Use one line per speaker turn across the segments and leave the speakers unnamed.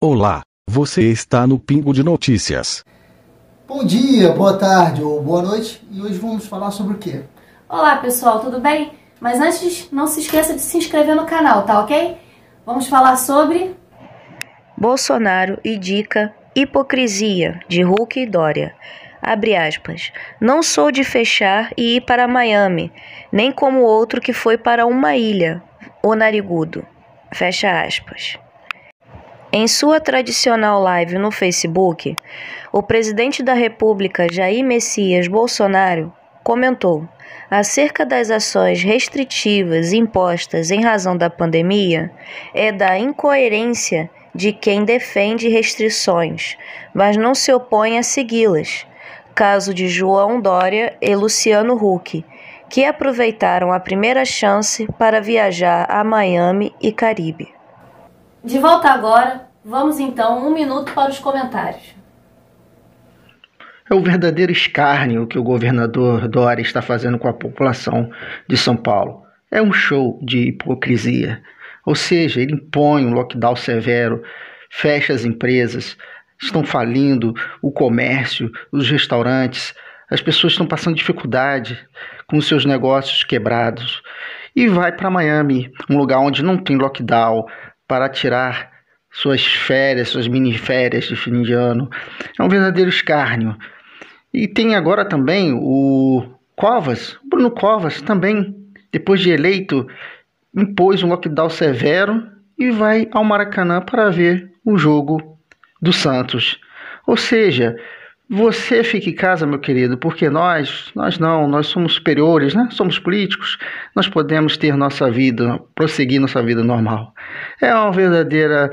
Olá, você está no Pingo de Notícias.
Bom dia, boa tarde ou boa noite e hoje vamos falar sobre o quê?
Olá pessoal, tudo bem? Mas antes, não se esqueça de se inscrever no canal, tá ok? Vamos falar sobre.
Bolsonaro indica hipocrisia de Hulk e Dória. Abre aspas. Não sou de fechar e ir para Miami, nem como outro que foi para uma ilha, o narigudo. Fecha aspas. Em sua tradicional live no Facebook, o presidente da República, Jair Messias Bolsonaro, comentou acerca das ações restritivas impostas em razão da pandemia é da incoerência de quem defende restrições, mas não se opõe a segui-las. Caso de João Dória e Luciano Huck, que aproveitaram a primeira chance para viajar a Miami e Caribe.
De volta agora, vamos então um minuto para os comentários.
É o verdadeiro escárnio que o governador Dória está fazendo com a população de São Paulo. É um show de hipocrisia. Ou seja, ele impõe um lockdown severo, fecha as empresas, estão falindo o comércio, os restaurantes, as pessoas estão passando dificuldade com seus negócios quebrados e vai para Miami, um lugar onde não tem lockdown, para tirar suas férias, suas mini férias de fim de ano. É um verdadeiro escárnio. E tem agora também o Covas, Bruno Covas também, depois de eleito, impôs um lockdown severo e vai ao Maracanã para ver o jogo do Santos. Ou seja, você fica em casa, meu querido, porque nós, nós não, nós somos superiores, né? Somos políticos, nós podemos ter nossa vida, prosseguir nossa vida normal. É uma verdadeira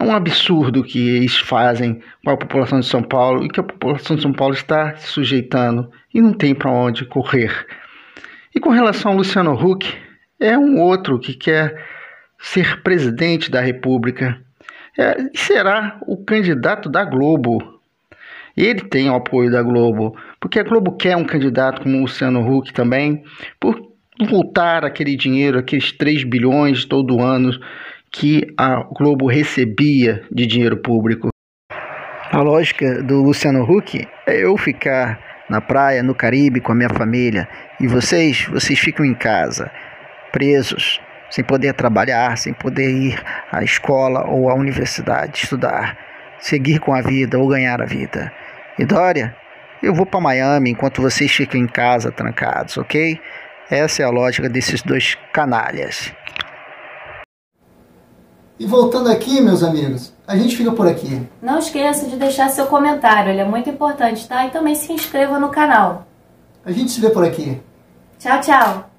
um absurdo que eles fazem com a população de São Paulo e que a população de São Paulo está se sujeitando e não tem para onde correr. E com relação ao Luciano Huck, é um outro que quer ser presidente da República. É, será o candidato da Globo ele tem o apoio da Globo, porque a Globo quer um candidato como o Luciano Huck também, por voltar aquele dinheiro, aqueles 3 bilhões todo ano que a Globo recebia de dinheiro público. A lógica do Luciano Huck é eu ficar na praia, no Caribe com a minha família e vocês, vocês ficam em casa, presos, sem poder trabalhar, sem poder ir à escola ou à universidade estudar, seguir com a vida ou ganhar a vida. E Dória, eu vou para Miami enquanto vocês ficam em casa trancados, ok? Essa é a lógica desses dois canalhas.
E voltando aqui, meus amigos, a gente fica por aqui.
Não esqueça de deixar seu comentário, ele é muito importante, tá? E também se inscreva no canal.
A gente se vê por aqui.
Tchau, tchau.